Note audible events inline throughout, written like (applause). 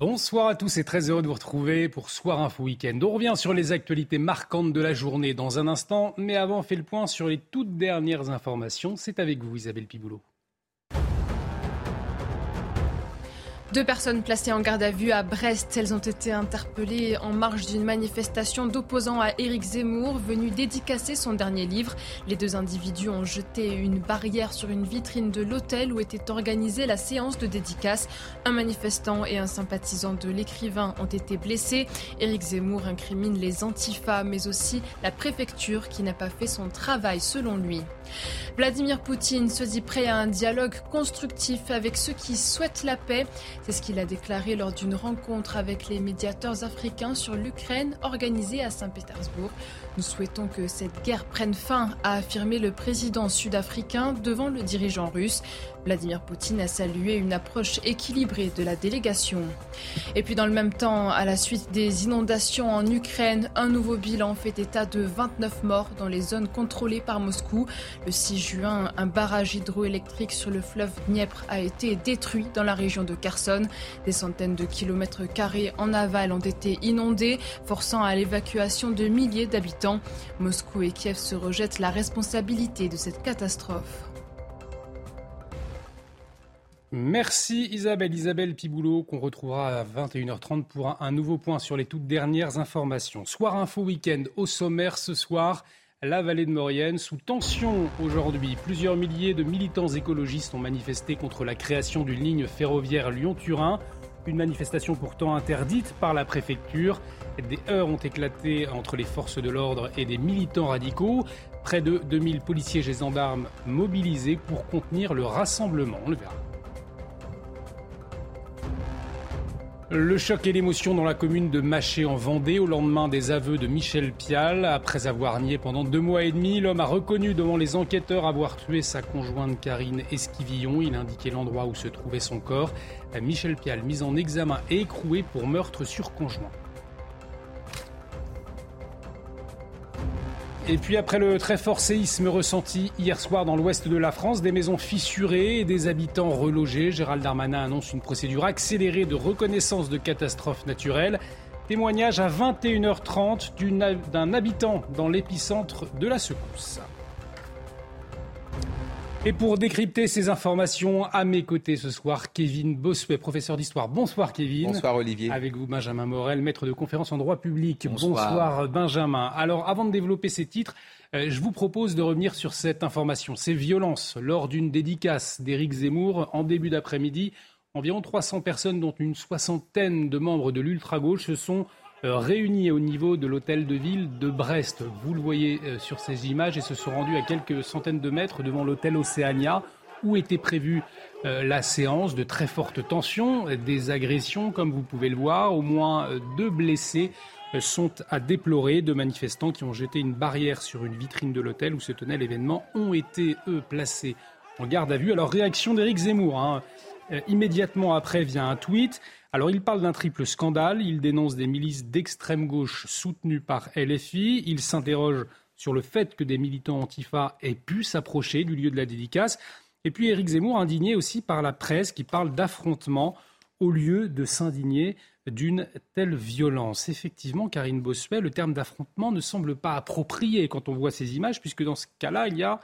Bonsoir à tous et très heureux de vous retrouver pour Soir Info Week-end. On revient sur les actualités marquantes de la journée dans un instant, mais avant, fait le point sur les toutes dernières informations. C'est avec vous, Isabelle Piboulot. Deux personnes placées en garde à vue à Brest, elles ont été interpellées en marge d'une manifestation d'opposants à Éric Zemmour, venu dédicacer son dernier livre. Les deux individus ont jeté une barrière sur une vitrine de l'hôtel où était organisée la séance de dédicace. Un manifestant et un sympathisant de l'écrivain ont été blessés. Éric Zemmour incrimine les antifas, mais aussi la préfecture qui n'a pas fait son travail selon lui. Vladimir Poutine se dit prêt à un dialogue constructif avec ceux qui souhaitent la paix. C'est ce qu'il a déclaré lors d'une rencontre avec les médiateurs africains sur l'Ukraine organisée à Saint-Pétersbourg. Nous souhaitons que cette guerre prenne fin, a affirmé le président sud-africain devant le dirigeant russe. Vladimir Poutine a salué une approche équilibrée de la délégation. Et puis dans le même temps, à la suite des inondations en Ukraine, un nouveau bilan fait état de 29 morts dans les zones contrôlées par Moscou. Le 6 juin, un barrage hydroélectrique sur le fleuve Dniepr a été détruit dans la région de Kherson. Des centaines de kilomètres carrés en aval ont été inondés, forçant à l'évacuation de milliers d'habitants. Moscou et Kiev se rejettent la responsabilité de cette catastrophe. Merci Isabelle, Isabelle Piboulot, qu'on retrouvera à 21h30 pour un, nouveau point sur les toutes dernières informations. Soir Info Week-end au sommaire ce soir. La vallée de Maurienne sous tension aujourd'hui. Plusieurs milliers de militants écologistes ont manifesté contre la création d'une ligne ferroviaire Lyon-Turin. Une manifestation pourtant interdite par la préfecture. Des heurts ont éclaté entre les forces de l'ordre et des militants radicaux. Près de 2000 policiers et gendarmes mobilisés pour contenir le rassemblement. On le verra. Le choc et l'émotion dans la commune de Maché en Vendée au lendemain des aveux de Michel Pial. Après avoir nié pendant deux mois et demi, l'homme a reconnu devant les enquêteurs avoir tué sa conjointe Karine Esquivillon. Il a indiqué l'endroit où se trouvait son corps. Michel Pial mis en examen et écroué pour meurtre sur conjoint. Et puis après le très fort séisme ressenti hier soir dans l'ouest de la France, des maisons fissurées et des habitants relogés, Gérald Darmanin annonce une procédure accélérée de reconnaissance de catastrophes naturelles. Témoignage à 21h30 d'un habitant dans l'épicentre de la secousse. Et pour décrypter ces informations, à mes côtés ce soir, Kevin Bossuet, professeur d'histoire. Bonsoir Kevin. Bonsoir Olivier. Avec vous Benjamin Morel, maître de conférence en droit public. Bonsoir, Benjamin. Alors avant de développer ces titres, euh, je vous propose de revenir sur cette information. Ces violences lors d'une dédicace d'Éric Zemmour en début d'après-midi. Environ 300 personnes, dont une soixantaine de membres de l'ultra-gauche, se sont réunis au niveau de l'hôtel de ville de Brest. Vous le voyez euh, sur ces images et se sont rendus à quelques centaines de mètres devant l'hôtel Océania où était prévue euh, la séance de très forte tension, des agressions comme vous pouvez le voir. Au moins deux blessés sont à déplorer. Deux manifestants qui ont jeté une barrière sur une vitrine de l'hôtel où se tenait l'événement ont été, eux, placés en garde à vue. Alors réaction d'Éric Zemmour. Hein. immédiatement après vient un tweet. Alors il parle d'un triple scandale, il dénonce des milices d'extrême gauche soutenues par LFI, il s'interroge sur le fait que des militants antifa aient pu s'approcher du lieu de la dédicace. Et puis Éric Zemmour, indigné aussi par la presse qui parle d'affrontement au lieu de s'indigner d'une telle violence. Effectivement, Karine Bossuet, le terme d'affrontement ne semble pas approprié quand on voit ces images, puisque dans ce cas-là, il y a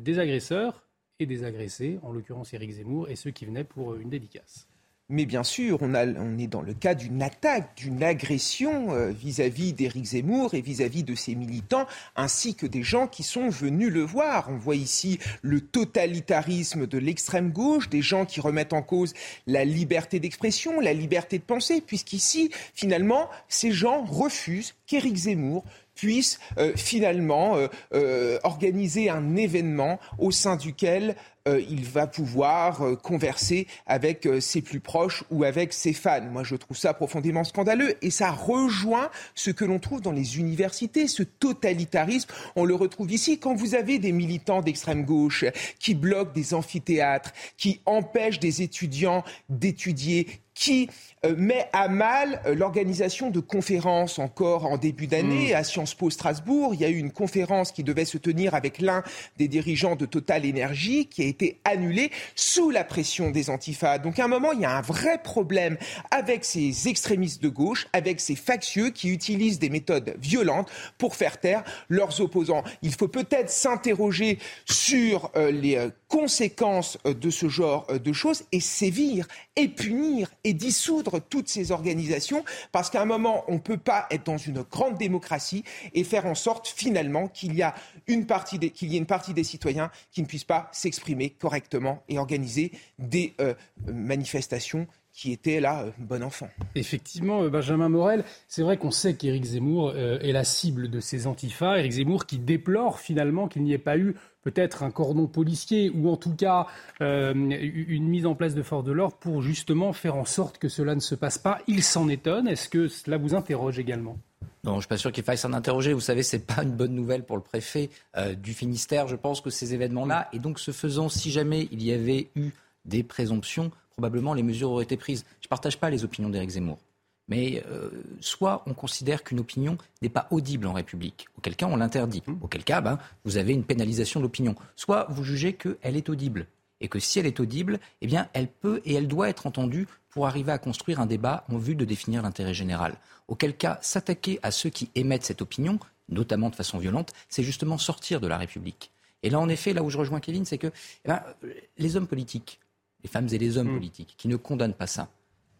des agresseurs et des agressés, en l'occurrence Éric Zemmour, et ceux qui venaient pour une dédicace. Mais bien sûr, on, est dans le cas d'une attaque, d'une agression euh, vis-à-vis d'Éric Zemmour et vis-à-vis de ses militants, ainsi que des gens qui sont venus le voir. On voit ici le totalitarisme de l'extrême gauche, des gens qui remettent en cause la liberté d'expression, la liberté de penser, puisqu'ici, finalement, ces gens refusent qu'Éric Zemmour puisse euh, finalement euh, organiser un événement au sein duquel il va pouvoir euh, converser avec euh, ses plus proches ou avec ses fans. Moi, je trouve ça profondément scandaleux et ça rejoint ce que l'on trouve dans les universités, ce totalitarisme. On le retrouve ici quand vous avez des militants d'extrême gauche qui bloquent des amphithéâtres, qui empêchent des étudiants d'étudier, qui euh, met à mal euh, l'organisation de conférences encore en début d'année mm. à Sciences Po Strasbourg. Il y a eu une conférence qui devait se tenir avec l'un des dirigeants de Total Energy qui a été annulée sous la pression des antifas. Donc à un moment, il y a un vrai problème avec ces extrémistes de gauche, avec ces factieux qui utilisent des méthodes violentes pour faire taire leurs opposants. Il faut peut-être s'interroger sur euh, les conséquences de ce genre de choses et sévir et punir et dissoudre toutes ces organisations parce qu'à un moment, on ne peut pas être dans une grande démocratie et faire en sorte finalement qu'il y, a y ait une partie des citoyens qui ne puissent pas s'exprimer correctement et organiser des euh, manifestations qui étaient là, euh, bon enfant. Effectivement, euh, Benjamin Morel, c'est vrai qu'on sait qu'Éric Zemmour est la cible de ces antifas. Éric Zemmour qui déplore finalement qu'il n'y ait pas eu peut-être un cordon policier ou en tout cas euh, une mise en place de force de l'ordre pour justement faire en sorte que cela ne se passe pas. Il s'en étonne. Est-ce que cela vous interroge également? Non, je ne suis pas sûr qu'il faille s'en interroger. Vous savez, ce n'est pas une bonne nouvelle pour le préfet euh, du Finistère. Je pense que ces événements-là, et donc ce faisant, si jamais il y avait eu des présomptions, probablement les mesures auraient été prises. Je ne partage pas les opinions d'Éric Zemmour. Mais euh, soit on considère qu'une opinion n'est pas audible en République, auquel cas on l'interdit, mmh. auquel cas ben, vous avez une pénalisation de l'opinion, soit vous jugez qu'elle est audible, et que si elle est audible, eh bien elle peut et elle doit être entendue pour arriver à construire un débat en vue de définir l'intérêt général. Auquel cas, s'attaquer à ceux qui émettent cette opinion, notamment de façon violente, c'est justement sortir de la République. Et là, en effet, là où je rejoins Kevin, c'est que eh ben, les hommes politiques, les femmes et les hommes mmh. politiques, qui ne condamnent pas ça,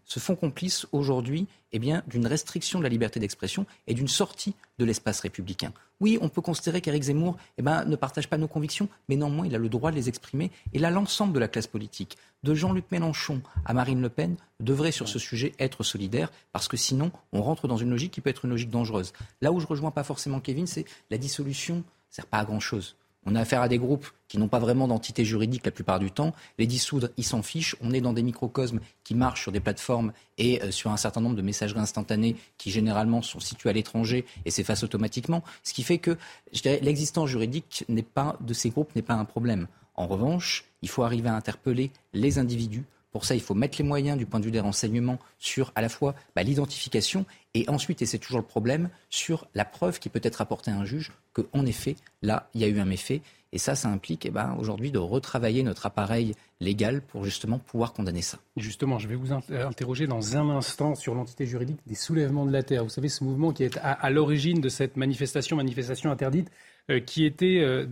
se font complices aujourd'hui eh bien, d'une restriction de la liberté d'expression et d'une sortie de l'espace républicain. Oui, on peut considérer qu'Éric Zemmour eh ben, ne partage pas nos convictions, mais néanmoins, il a le droit de les exprimer. Et là, l'ensemble de la classe politique, de Jean-Luc Mélenchon à Marine Le Pen, devrait sur ce sujet être solidaire, parce que sinon, on rentre dans une logique qui peut être une logique dangereuse. Là où je rejoins pas forcément Kevin, c'est la dissolution ne sert pas à grand-chose. On a affaire à des groupes qui n'ont pas vraiment d'entité juridique la plupart du temps. Les dissoudre, ils s'en fichent. On est dans des microcosmes qui marchent sur des plateformes et euh, sur un certain nombre de messageries instantanées qui généralement sont situées à l'étranger et s'effacent automatiquement. Ce qui fait que l'existence juridique pas, de ces groupes n'est pas un problème. En revanche, il faut arriver à interpeller les individus pour ça, il faut mettre les moyens du point de vue des renseignements sur à la fois bah, l'identification et ensuite, et c'est toujours le problème, sur la preuve qui peut être apportée à un juge qu'en effet, là, il y a eu un méfait. Et ça, ça implique eh ben, aujourd'hui de retravailler notre appareil légal pour justement pouvoir condamner ça. Justement, je vais vous interroger dans un instant sur l'entité juridique des soulèvements de la terre. Vous savez, ce mouvement qui est à, l'origine de cette manifestation, manifestation interdite, euh, qui était... Euh,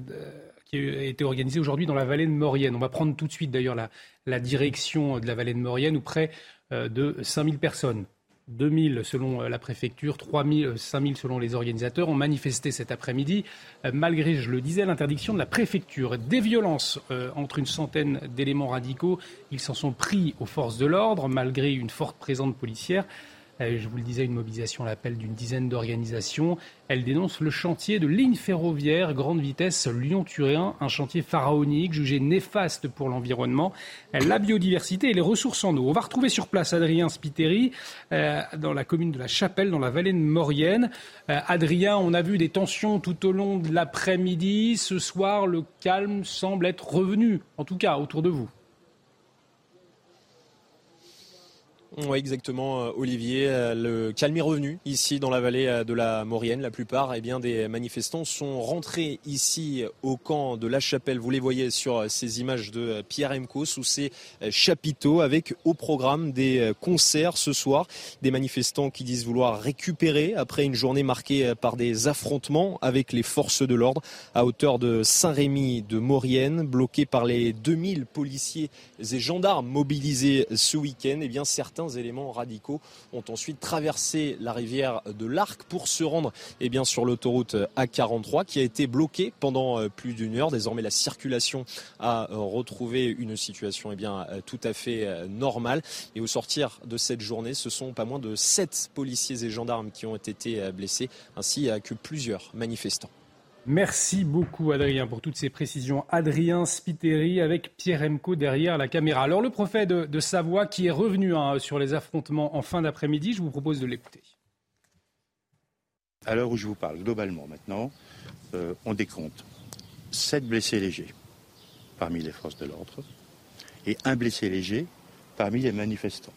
a été organisée aujourd'hui dans la vallée de Maurienne. On va prendre tout de suite d'ailleurs la, direction de la vallée de Maurienne où près euh, de 5000 personnes 2000 selon euh, la préfecture, 3000, 5000 selon les organisateurs ont manifesté cet après-midi, euh, malgré, je le disais, l'interdiction de la préfecture. Des violences entre une centaine d'éléments radicaux, ils s'en sont pris aux forces de l'ordre, malgré une forte présence policière. Euh, je vous le disais, une mobilisation à l'appel d'une dizaine d'organisations. Elle dénonce le chantier de ligne ferroviaire grande vitesse Lyon-Turin, un chantier pharaonique jugé néfaste pour l'environnement, la biodiversité et les ressources en eau. On va retrouver sur place Adrien Spiteri euh, dans la commune de la Chapelle, dans la vallée de Maurienne. Euh, Adrien, on a vu des tensions tout au long de l'après-midi. Ce soir, le calme semble être revenu, en tout cas autour de vous. Oui, exactement, euh, Olivier. Euh, le calme est revenu ici dans la vallée euh, de la Maurienne. La plupart eh bien, des manifestants sont rentrés ici au camp de la Chapelle. Vous les voyez sur ces images de Pierre Emco sous ces chapiteaux avec au programme des concerts ce soir. Des manifestants qui disent vouloir récupérer après une journée marquée par des affrontements avec les forces de l'ordre à hauteur de Saint-Rémy de Maurienne, bloqués par les 2000 policiers et gendarmes mobilisés ce week-end. Eh bien, certains éléments radicaux ont ensuite traversé la rivière de l'Arc pour se rendre eh sur l'autoroute A43 qui a été bloquée pendant euh, plus d'une heure. Désormais, la circulation a euh, retrouvé une situation eh euh, tout à fait normale. Et au sortir de cette journée, ce sont pas moins de sept policiers et gendarmes qui ont été blessés, ainsi que plusieurs manifestants. Merci beaucoup Adrien pour toutes ces précisions. Adrien Spiteri avec Pierre Emco derrière la caméra. Alors le prophète de, Savoie qui est revenu hein, sur les affrontements en fin d'après-midi, je vous propose de l'écouter. À l'heure où je vous parle, globalement maintenant, euh, on décompte 7 blessés légers parmi les forces de l'ordre et un blessé léger parmi les manifestants.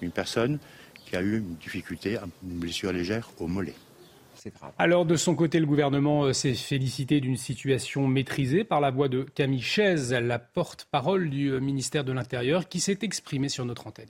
une personne qui a eu une difficulté, une blessure légère au mollet. Alors, de son côté, le gouvernement euh, s'est félicité d'une situation maîtrisée par la voix de Camille Chaise, la porte-parole du euh, ministère de l'Intérieur, qui s'est exprimée sur notre antenne.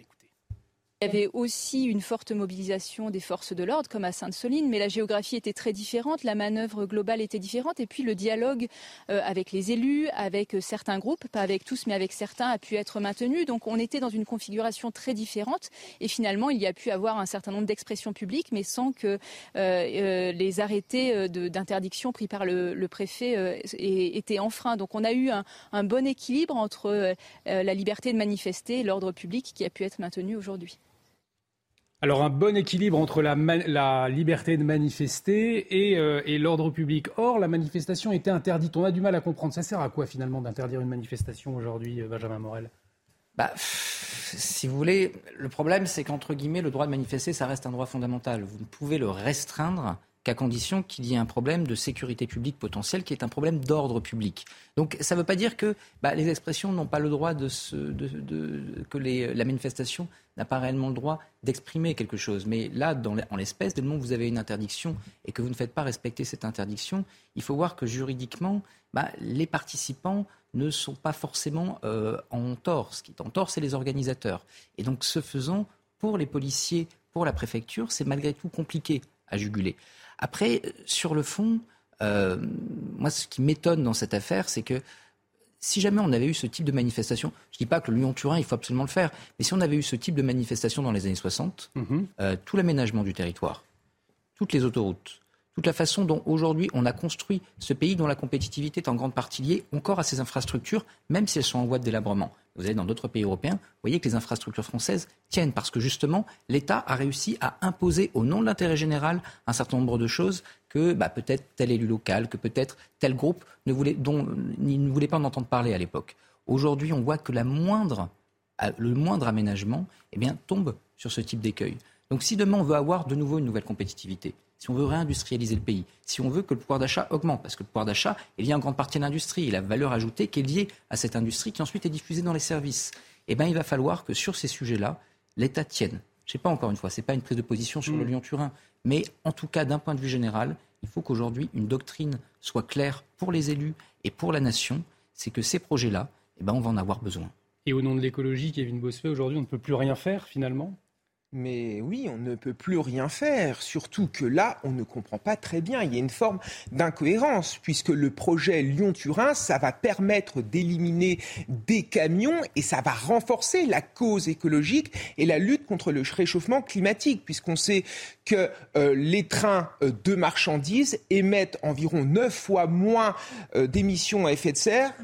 Il y avait aussi une forte mobilisation des forces de l'ordre, comme à Sainte-Soline, mais la géographie était très différente, la manœuvre globale était différente, et puis le dialogue euh, avec les élus, avec euh, certains groupes, pas avec tous, mais avec certains, a pu être maintenu. Donc on était dans une configuration très différente, et finalement il y a pu avoir un certain nombre d'expressions publiques, mais sans que euh, les arrêtés d'interdiction pris par le, préfet aient été enfreints. Donc on a eu un bon équilibre entre la liberté de manifester et l'ordre public qui a pu être maintenu aujourd'hui. Alors un bon équilibre entre la, liberté de manifester euh, et, l'ordre public. Or, la manifestation était interdite. On a du mal à comprendre. Ça sert à quoi finalement d'interdire une manifestation aujourd'hui, euh, Benjamin Morel? Bah, si vous voulez, le problème, c'est qu'entre guillemets, le droit de manifester, ça reste un droit fondamental. Vous ne pouvez le restreindre qu'à condition qu'il y ait un problème de sécurité publique potentiel qui est un problème d'ordre public. Donc ça ne veut pas dire que bah, les expressions n'ont pas le droit de, se, que la manifestation n'a pas réellement le droit d'exprimer quelque chose. Mais là, en l'espèce, dès le moment où vous avez une interdiction et que vous ne faites pas respecter cette interdiction, il faut voir que juridiquement, bah, les participants ne sont pas forcément euh, en tort. Ce qui est en tort, c'est les organisateurs. Et donc, ce faisant, pour les policiers, pour la préfecture, c'est malgré tout compliqué à juguler. Après, sur le fond, euh, moi, ce qui m'étonne dans cette affaire, c'est que si jamais on avait eu ce type de manifestation, je ne dis pas que le Lyon-Turin, il faut absolument le faire, mais si on avait eu ce type de manifestation dans les années 60, mhm. euh, tout l'aménagement du territoire, toutes les autoroutes, toute la façon dont aujourd'hui on a construit ce pays dont la compétitivité est en grande partie liée encore à ses infrastructures, même si elles sont en voie de délabrement. Vous allez dans d'autres pays européens, vous voyez que les infrastructures françaises tiennent parce que justement l'État a réussi à imposer au nom de l'intérêt général un certain nombre de choses que bah, peut-être tel élu local, que peut-être tel groupe ne voulait, pas en entendre parler à l'époque. Aujourd'hui, on voit que moindre, le moindre aménagement eh tombe sur ce type d'écueil. Donc si demain on veut avoir de nouveau une nouvelle compétitivité, si on veut réindustrialiser le pays, si on veut que le pouvoir d'achat augmente, parce que le pouvoir d'achat est lié en grande partie à l'industrie et la valeur ajoutée qui est liée à cette industrie qui ensuite est diffusée dans les services, eh bien, il va falloir que sur ces sujets-là, l'État tienne. Je ne sais pas encore une fois, ce n'est pas une prise de position sur le mm. Lyon-Turin, mais en tout cas, d'un point de vue général, il faut qu'aujourd'hui une doctrine soit claire pour les élus et pour la nation, c'est que ces projets-là, eh ben, on va en avoir besoin. Et au nom de l'écologie, Kevin Bossuet, aujourd'hui, on ne peut plus rien faire finalement? Mais oui, on ne peut plus rien faire, surtout que là, on ne comprend pas très bien. Il y a une forme d'incohérence, puisque le projet Lyon-Turin, ça va permettre d'éliminer des camions et ça va renforcer la cause écologique et la lutte contre le réchauffement climatique, puisqu'on sait que euh, les trains euh, de marchandises émettent environ neuf fois moins euh, d'émissions à effet de serre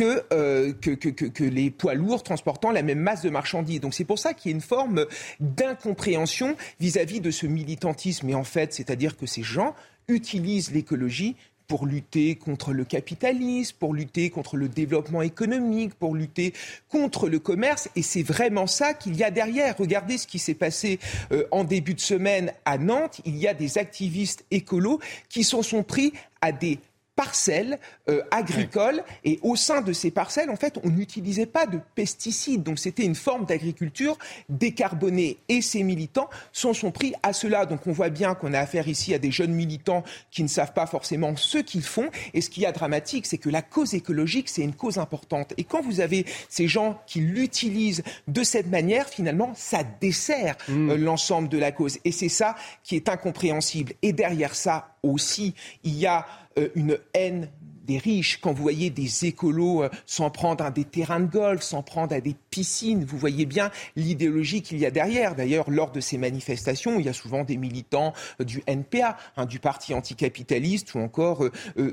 euh, que, que, que, que, les poids lourds transportant la même masse de marchandises. Donc c'est pour ça qu'il y a une forme d'incompréhension vis-à-vis de ce militantisme. Et en fait, c'est-à-dire que ces gens utilisent l'écologie pour lutter contre le capitalisme, pour lutter contre le développement économique, pour lutter contre le commerce. Et c'est vraiment ça qu'il y a derrière. Regardez ce qui s'est passé euh, en début de semaine à Nantes. Il y a des activistes écolos qui s'en sont pris à des parcelles euh, agricoles. Et au sein de ces parcelles, en fait, on n'utilisait pas de pesticides. Donc c'était une forme d'agriculture décarbonée. Et ces militants s'en sont pris à cela. Donc on voit bien qu'on a affaire ici à des jeunes militants qui ne savent pas forcément ce qu'ils font. Et ce qui est dramatique, c'est que la cause écologique, c'est une cause importante. Et quand vous avez ces gens qui l'utilisent de cette manière, finalement, ça dessert mmh. euh, l'ensemble de la cause. Et c'est ça qui est incompréhensible. Et derrière ça aussi, il y a une haine des riches, quand vous voyez des écolos euh, s'en prendre à des terrains de golf, s'en prendre à des piscines, vous voyez bien l'idéologie qu'il y a derrière. D'ailleurs, lors de ces manifestations, il y a souvent des militants euh, du NPA, hein, du parti anticapitaliste ou encore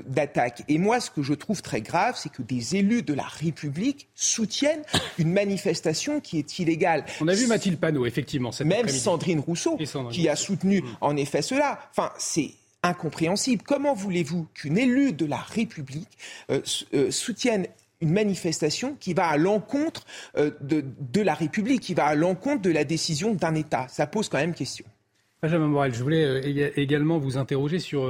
d'attaque. Et moi, ce que je trouve très grave, c'est que des élus de la République soutiennent une manifestation qui est illégale. On a vu Mathilde Panot, effectivement. Même Sandrine Rousseau, qui a soutenu mm. en effet cela. Enfin, c'est incompréhensible. Comment voulez-vous qu'une élue de la République euh, euh, soutienne une manifestation qui va à l'encontre euh, de, la République, qui va à l'encontre de la décision d'un État? Ça pose quand même question. Benjamin Morel, je voulais également vous interroger sur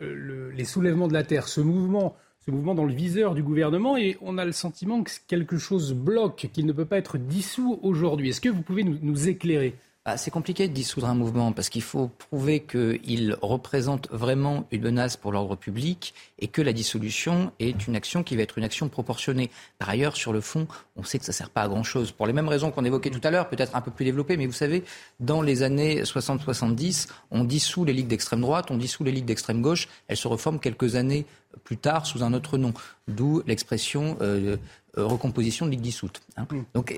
les soulèvements de la Terre, ce mouvement ce mouvement dans le viseur du gouvernement et on a le sentiment que quelque chose bloque, qu'il ne peut pas être dissous aujourd'hui. Est-ce que vous pouvez nous éclairer? Ah, c'est compliqué de dissoudre un mouvement parce qu'il faut prouver qu'il représente vraiment une menace pour l'ordre public et que la dissolution est une action qui va être une action proportionnée. Par ailleurs, sur le fond, on sait que ça ne sert pas à grand-chose. Pour les mêmes raisons qu'on évoquait tout à l'heure, peut-être un peu plus développées, mais vous savez, dans les années 60-70, on dissout les ligues d'extrême droite, on dissout les ligues d'extrême gauche, elles se reforment quelques années plus tard sous un autre nom, d'où l'expression euh, euh, recomposition de ligue dissoute. Hein. Donc,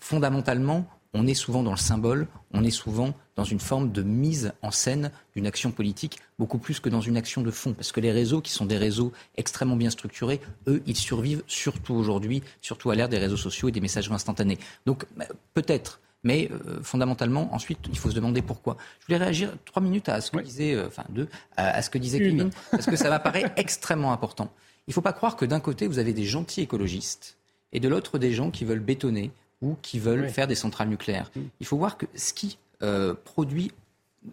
fondamentalement, on est souvent dans le symbole, on est souvent dans une forme de mise en scène d'une action politique, beaucoup plus que dans une action de fond. Parce que les réseaux, qui sont des réseaux extrêmement bien structurés, eux, ils survivent surtout aujourd'hui, surtout à l'ère des réseaux sociaux et des messageries instantanés. Donc bah, peut-être. Mais euh, fondamentalement, ensuite, il faut se demander pourquoi. Je voulais réagir trois minutes à ce que disait, euh, enfin deux, à, ce que disait Kevin, parce que ça (laughs) m'apparaît extrêmement important. Il ne faut pas croire que d'un côté, vous avez des gentils écologistes et de l'autre des gens qui veulent bétonner ou qui veulent faire des centrales nucléaires. Mm. Il faut voir que ce qui euh, produit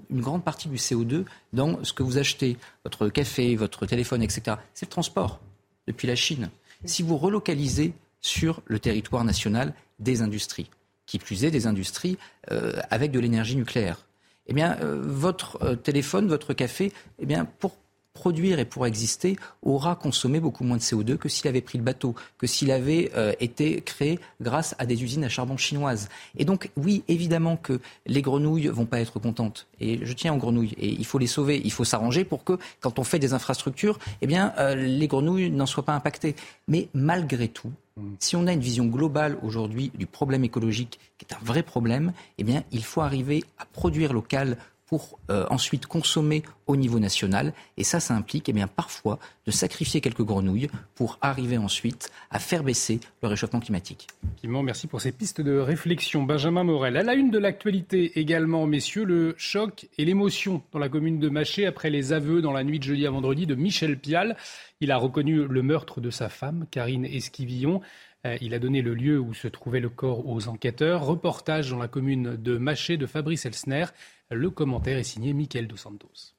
une grande partie du CO2 dans ce que vous achetez, votre café, votre téléphone, etc., c'est le transport depuis la Chine. Si vous relocalisez sur le territoire national des industries, qui plus est des industries euh, avec de l'énergie nucléaire, eh bien, euh, votre téléphone, votre café, eh bien, pour produire et pour exister aura consommé beaucoup moins de CO2 que s'il avait pris le bateau, que s'il avait euh, été créé grâce à des usines à charbon chinoises. Et donc, oui, évidemment que les grenouilles vont pas être contentes. Et je tiens aux grenouilles. Et il faut les sauver. Il faut s'arranger pour que, quand on fait des infrastructures, eh euh, les grenouilles n'en soient pas impactées. Mais malgré tout, si on a une vision globale aujourd'hui du problème écologique, qui est un vrai problème, eh il faut arriver à produire local pour euh, ensuite consommer au niveau national. Et ça, ça implique eh bien, parfois de sacrifier quelques grenouilles pour arriver ensuite à faire baisser le réchauffement climatique. Effectivement, merci pour ces pistes de réflexion. Benjamin Morel. À la une de l'actualité également, messieurs, le choc et l'émotion dans la commune de Maché après les aveux dans la nuit de jeudi à vendredi de Michel Pial. Il a reconnu le meurtre de sa femme, Karine Esquivillon. Euh, il a donné le lieu où se trouvait le corps aux enquêteurs. Reportage dans la commune de Maché de Fabrice Elsner. Le commentaire est signé Michael Dos Santos.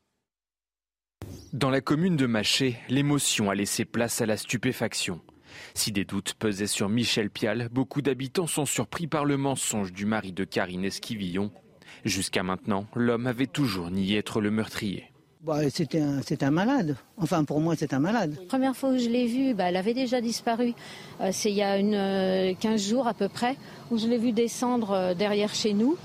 Dans la commune de Maché, l'émotion a laissé place à la stupéfaction. Si des doutes pesaient sur Michel Pial, beaucoup d'habitants sont surpris par le mensonge du mari de Karine Esquivillon. Jusqu'à maintenant, l'homme avait toujours nié être le meurtrier. Bah, c'était un, malade. Enfin, pour moi, c'est un malade. La première fois où je l'ai vue, bah, elle avait déjà disparu. Euh, c'est il y a une, 15 euh, jours à peu près, où je l'ai vue descendre euh, derrière chez nous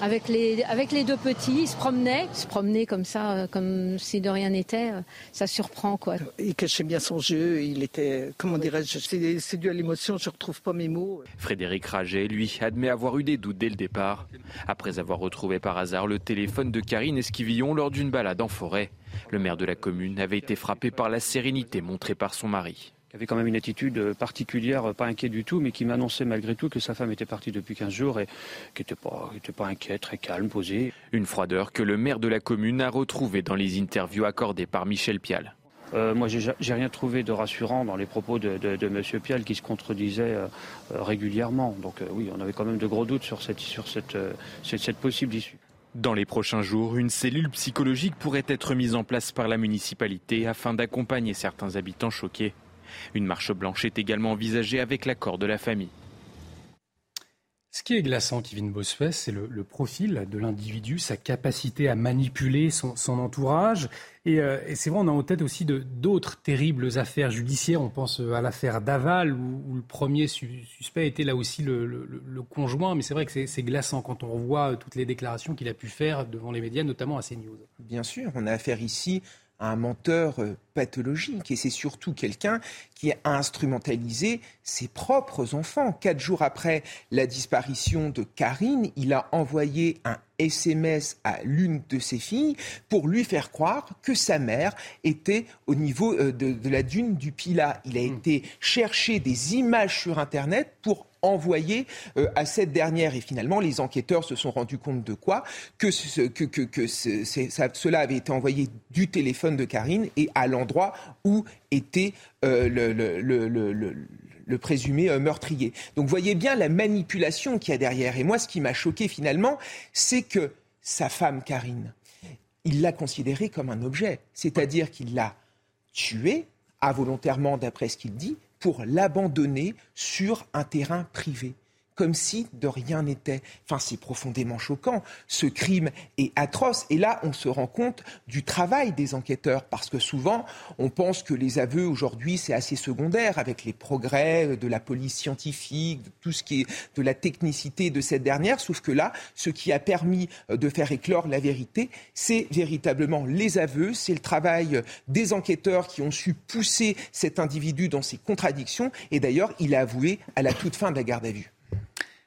avec les, avec les deux petits, ils se promenaient, se promenaient comme ça, euh, comme si de rien n'était. Euh, ça surprend, quoi. Il cachait bien son jeu. Il était, comment dirais-je, c'est dû à l'émotion. Je retrouve pas mes mots. Frédéric Raget, lui, admet avoir eu des doutes dès le départ, après avoir retrouvé par hasard le téléphone de Karine Esquivillon lors d'une balade en forêt. Le maire de la commune avait été frappé par la sérénité montrée par son mari qui avait quand même une attitude particulière, pas inquiet du tout, mais qui m'annonçait malgré tout que sa femme était partie depuis 15 jours et qui n'était pas, pas inquiet, très calme, posé. Une froideur que le maire de la commune a retrouvée dans les interviews accordées par Michel Pial. Euh, moi, j'ai rien trouvé de rassurant dans les propos de, de, M. Pial qui se contredisait euh, euh, régulièrement. Donc oui, on avait quand même de gros doutes sur cette, sur cette, cette possible issue. Dans les prochains jours, une cellule psychologique pourrait être mise en place par la municipalité afin d'accompagner certains habitants choqués. Une marche blanche est également envisagée avec l'accord de la famille. Ce qui est glaçant, Kevin Bossuet, c'est le, profil de l'individu, sa capacité à manipuler son, entourage. Euh, et, c'est vrai, on a en tête aussi d'autres terribles affaires judiciaires. On pense à l'affaire Daval, où, le premier suspect était là aussi le, conjoint. Mais c'est vrai que c'est glaçant quand on revoit toutes les déclarations qu'il a pu faire devant les médias, notamment à CNews. Bien sûr, on a affaire ici un menteur euh, pathologique et c'est surtout quelqu'un qui a instrumentalisé ses propres enfants. Quatre jours après la disparition de Karine, il a envoyé un SMS à l'une de ses filles pour lui faire croire que sa mère était au niveau euh, de, de la dune du Pila. Il a hmm. été chercher des images sur Internet pour envoyé euh, à cette dernière. Et finalement, les enquêteurs se sont rendus compte de quoi? Que, cela avait été envoyé du téléphone de Karine et à l'endroit où était euh, le, présumé euh, meurtrier. Donc voyez bien la manipulation qu'il y a derrière. Et moi, ce qui m'a choqué finalement, c'est que sa femme Karine, il l'a considérée comme un objet. C'est-à-dire qu'il l'a tuée involontairement d'après ce qu'il dit, pour l'abandonner sur un terrain privé comme si de rien n'était. Enfin, c'est profondément choquant. Ce crime est atroce. Et là, on se rend compte du travail des enquêteurs, parce que souvent, on pense que les aveux aujourd'hui, c'est assez secondaire, avec les progrès de la police scientifique, de tout ce qui est de la technicité de cette dernière. Sauf que là, ce qui a permis euh, de faire éclore la vérité, c'est véritablement les aveux, c'est le travail des enquêteurs qui ont su pousser cet individu dans ses contradictions. Et d'ailleurs, il a avoué à la toute fin de la garde à vue.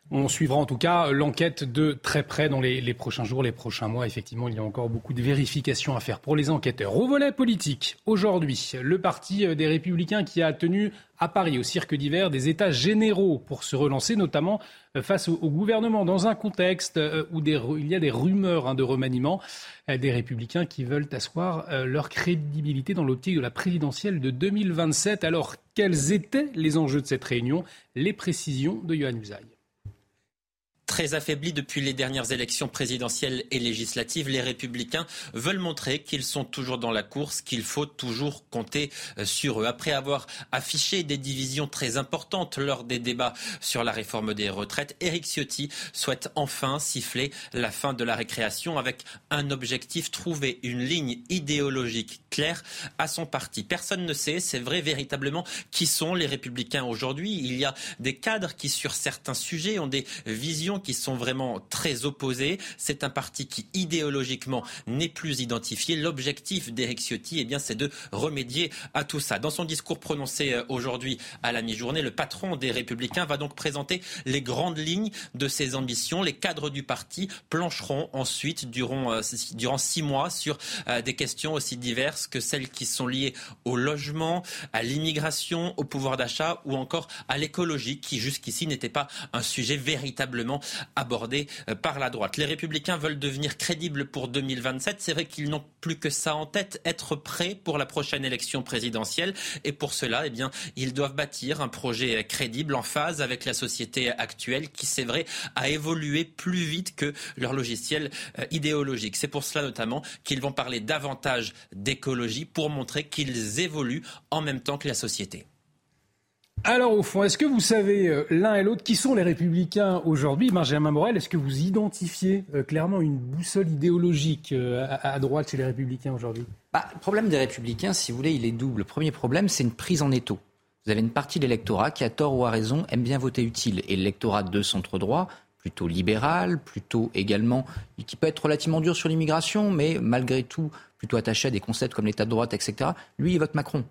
On suivra en tout cas l'enquête de très près dans les, prochains jours, les prochains mois. Effectivement, il y a encore beaucoup de vérifications à faire pour les enquêteurs. Au volet politique, aujourd'hui, le parti des Républicains qui a tenu à Paris, au cirque d'hiver, des états généraux pour se relancer, notamment euh, face au, gouvernement, dans un contexte euh, où il y a des rumeurs hein, de remaniement euh, des Républicains qui veulent asseoir leur crédibilité dans l'optique de la présidentielle de 2027. Alors, quels étaient les enjeux de cette réunion? Les précisions de Johan Usaï. Très affaiblis depuis les dernières élections présidentielles et législatives, les républicains veulent montrer qu'ils sont toujours dans la course, qu'il faut toujours compter euh, sur eux. Après avoir affiché des divisions très importantes lors des débats sur la réforme des retraites, Éric Ciotti souhaite enfin siffler la fin de la récréation avec un objectif, trouver une ligne idéologique claire à son parti. Personne ne sait, c'est vrai véritablement, qui sont les républicains aujourd'hui. Il y a des cadres qui, sur certains sujets, ont des visions qui sont vraiment très opposées. C'est un parti qui idéologiquement n'est plus identifié. L'objectif d'Éric Ciotti, eh bien, c'est de remédier à tout ça. Dans son discours prononcé euh, aujourd'hui à la mi-journée, le patron des Républicains va donc présenter les grandes lignes de ses ambitions. Les cadres du parti plancheront ensuite durant, euh, durant six mois sur euh, des questions aussi diverses que celles qui sont liées au logement, à l'immigration, au pouvoir d'achat ou encore à l'écologie qui jusqu'ici n'était pas un sujet véritablement abordé euh, par la droite. Les républicains veulent devenir crédibles pour 2027. C'est vrai qu'ils n'ont plus que ça en tête, être prêts pour la prochaine élection présidentielle. Et pour cela, eh bien, ils doivent bâtir un projet crédible en phase avec la société actuelle qui, c'est vrai, a évolué plus vite que leur logiciel euh, idéologique. C'est pour cela notamment qu'ils vont parler davantage d'écologie pour montrer qu'ils évoluent en même temps que la société. Alors au fond, est-ce que vous savez euh, l'un et l'autre qui sont les républicains aujourd'hui? Benjamin Morel, est-ce que vous identifiez euh, clairement une boussole idéologique euh, à, droite chez les républicains aujourd'hui? Bah, Le problème des républicains, si vous voulez, il est double. Le premier problème, c'est une prise en étau. Vous avez une partie de l'électorat qui, a tort ou à raison, aime bien voter utile. Et l'électorat de centre-droit, plutôt libéral, plutôt également, qui peut être relativement dur sur l'immigration, mais malgré tout plutôt attaché à des concepts comme l'état de droite, etc., lui, il vote Macron.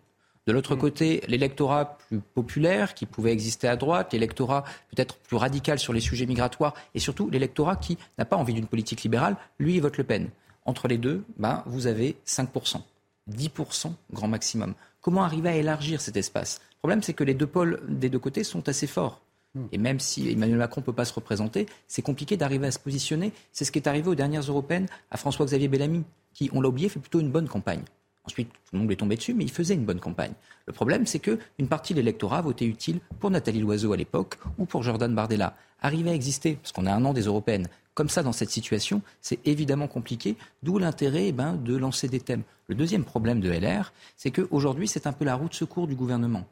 De l'autre mm. côté, l'électorat plus populaire qui pouvait exister à droite, l'électorat peut-être plus radical sur les sujets migratoires et surtout l'électorat qui n'a pas envie d'une politique libérale, lui, il vote Le Pen. Entre les deux, ben, vous avez 5%, 10% grand maximum. Comment arriver à élargir cet espace? Le problème, c'est que les deux pôles des deux côtés sont assez forts. Mm. Et même si Emmanuel Macron ne peut pas se représenter, c'est compliqué d'arriver à se positionner. C'est ce qui est arrivé aux dernières européennes à François-Xavier Bellamy, qui, on l'a oublié, fait plutôt une bonne campagne. Ensuite, tout le monde est tombé dessus, mais il faisait une bonne campagne. Le problème, c'est qu'une partie de l'électorat voté utile pour Nathalie Loiseau à l'époque ou pour Jordan Bardella. Arriver à exister, parce qu'on a un an des européennes, comme ça dans cette situation, c'est évidemment compliqué, d'où l'intérêt eh ben, de lancer des thèmes. Le deuxième problème de LR, c'est qu'aujourd'hui, c'est un peu la roue de secours du gouvernement.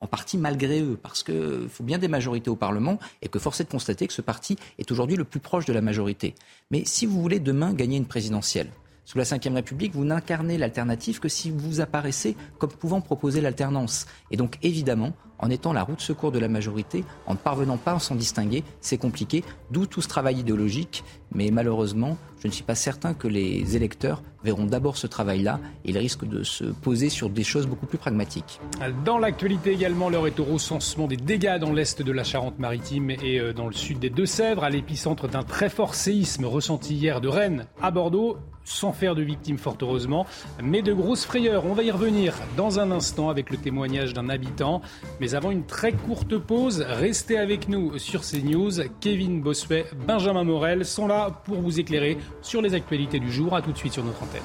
En partie malgré eux, parce qu'il faut bien des majorités au Parlement et que force est de constater que ce parti est aujourd'hui le plus proche de la majorité. Mais si vous voulez demain gagner une présidentielle, sous la Ve République, vous n'incarnez l'alternative que si vous apparaissez comme pouvant proposer l'alternance. Et donc, évidemment, en étant la roue de secours de la majorité, en ne parvenant pas à s'en distinguer, c'est compliqué, d'où tout ce travail idéologique. Mais malheureusement, je ne suis pas certain que les électeurs verront d'abord ce travail-là. Ils risquent de se poser sur des choses beaucoup plus pragmatiques. Dans l'actualité également, l'heure est au recensement des dégâts dans l'est de la Charente-Maritime et euh, dans le sud des Deux-Sèvres, à l'épicentre d'un très fort séisme ressenti hier de Rennes à Bordeaux sans faire de victimes fort heureusement, mais de grosses frayeurs. On va y revenir dans un instant avec le témoignage d'un habitant. Mais avant une très courte pause, restez avec nous sur CNews. Kevin Bossuet, Benjamin Morel sont là pour vous éclairer sur les actualités du jour. A tout de suite sur notre antenne.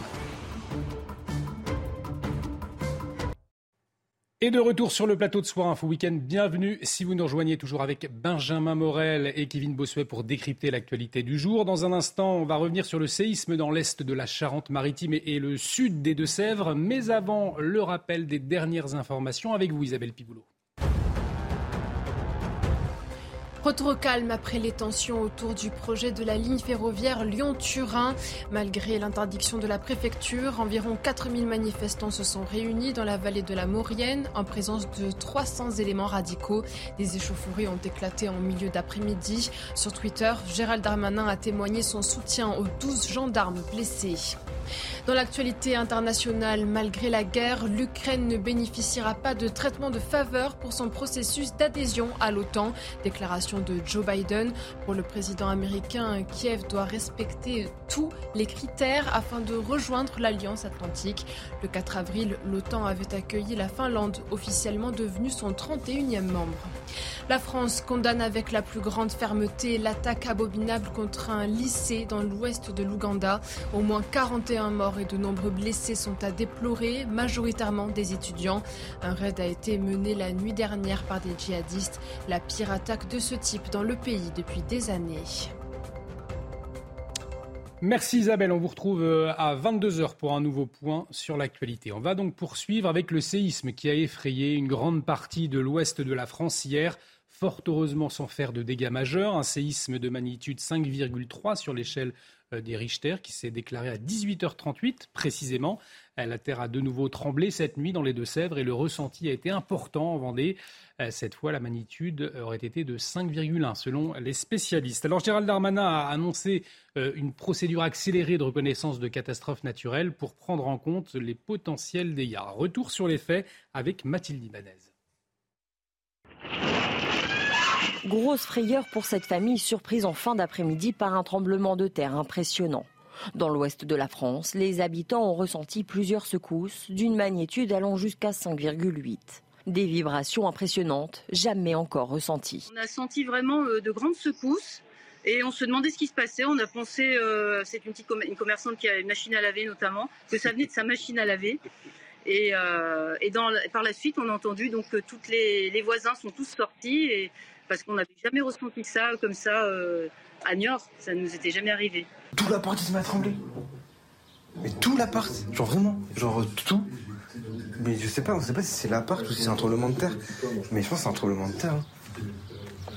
Et de retour sur le plateau de Soir Info Week-end, bienvenue si vous nous rejoignez toujours avec Benjamin Morel et Kevin Bossuet pour décrypter l'actualité du jour. Dans un instant, on va revenir sur le séisme dans l'est de la Charente-Maritime et le sud des Deux-Sèvres. Mais avant, le rappel des dernières informations avec vous Isabelle Piboulot. Retour au calme après les tensions autour du projet de la ligne ferroviaire Lyon-Turin. Malgré l'interdiction de la préfecture, environ 4000 manifestants se sont réunis dans la vallée de la Maurienne en présence de 300 éléments radicaux. Des échauffourées ont éclaté en milieu d'après-midi. Sur Twitter, Gérald Darmanin a témoigné son soutien aux 12 gendarmes blessés. Dans l'actualité internationale, malgré la guerre, l'Ukraine ne bénéficiera pas de traitement de faveur pour son processus d'adhésion à l'OTAN. Déclaration de Joe Biden. Pour le président américain, Kiev doit respecter tous les critères afin de rejoindre l'Alliance atlantique. Le 4 avril, l'OTAN avait accueilli la Finlande, officiellement devenue son 31e membre. La France condamne avec la plus grande fermeté l'attaque abominable contre un lycée dans l'ouest de l'Ouganda. Au moins 41 morts et de nombreux blessés sont à déplorer, majoritairement des étudiants. Un raid a été mené la nuit dernière par des djihadistes, la pire attaque de ce dans le pays depuis des années. Merci Isabelle, on vous retrouve euh, à 22h pour un nouveau point sur l'actualité. On va donc poursuivre avec le séisme qui a effrayé une grande partie de l'ouest de la France hier fort heureusement sans faire de dégâts majeurs. Un séisme de magnitude 5,3 sur l'échelle euh, des Richter qui s'est déclaré à 18h38 précisément. Euh, la terre a de nouveau tremblé cette nuit dans les Deux-Sèvres et le ressenti a été important en Vendée. Euh, cette fois, la magnitude aurait été de 5,1 selon les spécialistes. Alors Gérald Darmanin a annoncé une procédure accélérée de reconnaissance de catastrophes naturelles pour prendre en compte les potentiels dégâts. Retour sur les faits avec Mathilde Ibanez. Grosse frayeur pour cette famille surprise en fin d'après-midi par un tremblement de terre impressionnant. Dans l'ouest de la France, les habitants ont ressenti plusieurs secousses d'une magnitude allant jusqu'à 5,8. Des vibrations impressionnantes, jamais encore ressenties. On a senti vraiment euh, de grandes secousses et on se demandait ce qui se passait. On a pensé, euh, c'est une petite commerçante qui a une machine à laver notamment, que ça venait de sa machine à laver. Et, euh, par la suite, on a entendu donc que tous les, les, voisins sont tous sortis et parce qu'on n'avait jamais ressenti ça comme ça euh, à Niort. Ça ne nous était jamais arrivé. Tout l'appart, il se met à trembler. Mais tout l'appart, genre vraiment, genre tout. Mais je sais pas, on sait pas si c'est l'appart ou si c'est un tremblement de terre. Mais je pense que c'est un tremblement de terre. Hein.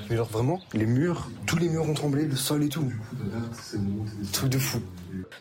Mais genre vraiment, les murs, tous les murs ont tremblé, le sol et tout. Truc de fou.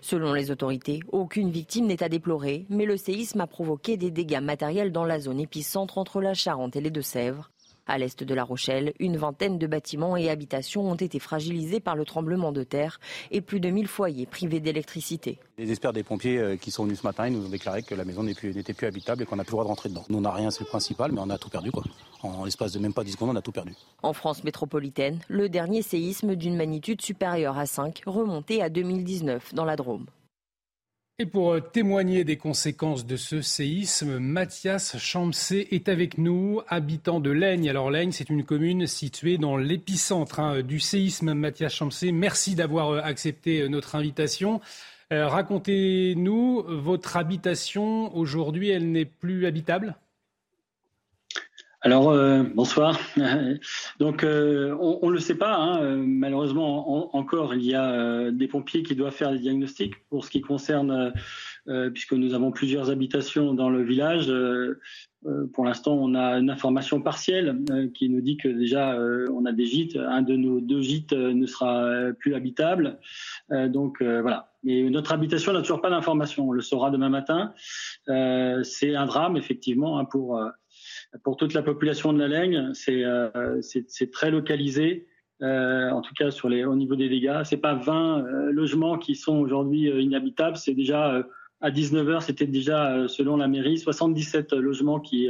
Selon les autorités, aucune victime n'est à déplorer, mais le séisme a provoqué des dégâts matériels dans la zone épicentre entre la Charente et les Deux-Sèvres. À l'est de La Rochelle, une vingtaine de bâtiments et habitations ont été fragilisés par le tremblement de terre et plus de 1000 foyers privés d'électricité. Les experts des pompiers euh, qui sont venus ce matin, ils nous ont déclaré que la maison n'était plus, habitable et qu'on n'a plus le droit de rentrer dedans. Nous, on n'a rien, c'est le principal, mais on a tout perdu. Quoi. En l'espace de même pas 10 secondes, on a tout perdu. En France métropolitaine, le dernier séisme d'une magnitude supérieure à 5 remontait à 2019 dans la Drôme. Et pour euh, témoigner des conséquences de ce séisme, Mathias Champsé est avec nous, habitant de Laigne. Alors Laigne, c'est une commune située dans l'épicentre hein, du séisme. Mathias Champsé, merci d'avoir euh, accepté euh, notre invitation. Racontez-nous, votre habitation aujourd'hui, elle n'est plus habitable? Alors euh, bonsoir. (laughs) Donc euh, on ne le sait pas. Hein. Malheureusement encore il y a euh, des pompiers qui doivent faire des diagnostics pour ce qui concerne puisque nous avons plusieurs habitations dans le village. pour l'instant on a une information partielle qui nous dit que déjà on a des gîtes. Un de nos deux gîtes ne sera plus habitable. donc voilà. Mais notre habitation n'a toujours pas d'information. On le saura demain matin. C'est un drame effectivement hein, pour pour toute la population de la Laigne, c'est euh, très localisé. Euh, en tout cas sur les, au niveau des dégâts. C'est pas 20 euh, logements qui sont aujourd'hui inhabitables, c'est déjà à 19h, c'était déjà selon la mairie 77 logements qui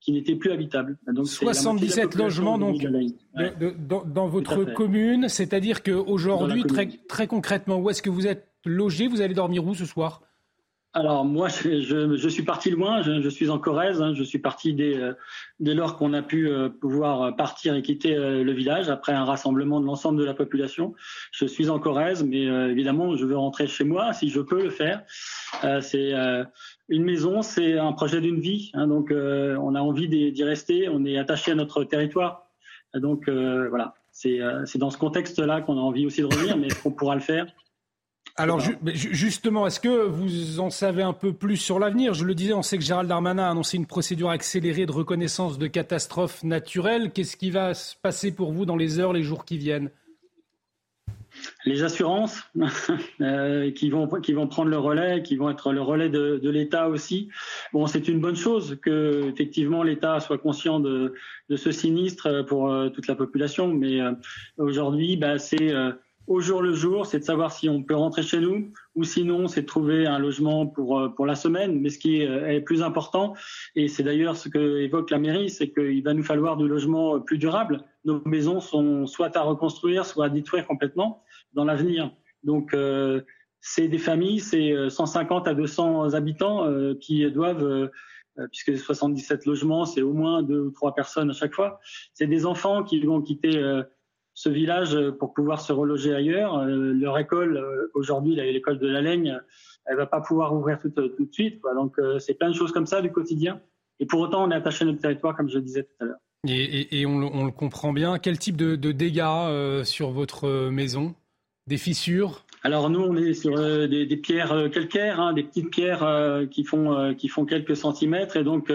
qui n'étaient plus habitables. Donc 77 logements donc dans, votre commune, c'est-à-dire qu'aujourd'hui très très concrètement, où est-ce que vous êtes logé? Vous allez dormir où ce soir? Alors moi, je, suis parti loin, je, suis en Corrèze, hein. je suis parti dès, euh, dès lors qu'on a pu euh, pouvoir partir et quitter euh, le village après un rassemblement de l'ensemble de la population. Je suis en Corrèze, mais évidemment, je veux rentrer chez moi si je peux le faire. c'est une maison, c'est un projet d'une vie. Hein, donc, on a envie d'y rester. On est attaché à notre territoire. Donc, voilà. C'est dans ce contexte-là qu'on a envie aussi de revenir, mais qu'on pourra le faire alors justement, est-ce que vous en savez un peu plus sur l'avenir? Je le disais, on sait que Gérald Darmanin a annoncé une procédure accélérée de reconnaissance de catastrophes naturelles. Qu'est-ce qui va se passer pour vous dans les heures, les jours qui viennent? Les assurances (laughs) euh, qui vont qui vont prendre le relais, qui vont être le relais de, l'État aussi. Bon, c'est une bonne chose que effectivement l'État soit conscient de, ce sinistre pour euh, toute la population, mais euh, aujourd'hui, bah, c'est au jour le jour, c'est de savoir si on peut rentrer chez nous ou sinon c'est de trouver un logement pour euh, pour la semaine. Mais ce qui euh, est, plus important, et c'est d'ailleurs ce que évoque la mairie, c'est qu'il va nous falloir du logement plus durable. Nos maisons sont soit à reconstruire, soit à détruire complètement dans l'avenir. Donc euh, c'est des familles, c'est 150 à 200 habitants qui doivent puisque 77 logements, c'est au moins deux ou trois personnes à chaque fois. C'est des enfants qui vont quitter ce village euh, pour pouvoir se reloger ailleurs. Euh, leur école, euh, aujourd'hui, l'école de la Laigne, elle va pas pouvoir ouvrir tout, de suite. Donc, c'est plein de choses comme ça du quotidien. Et pour autant, on est attaché à notre territoire, comme je le disais tout à l'heure. Et, on, le comprend bien. Quel type de dégâts sur votre maison? Des fissures? Alors nous, on est sur des, des, pierres calcaires, hein, des petites pierres qui font qui font quelques centimètres, et donc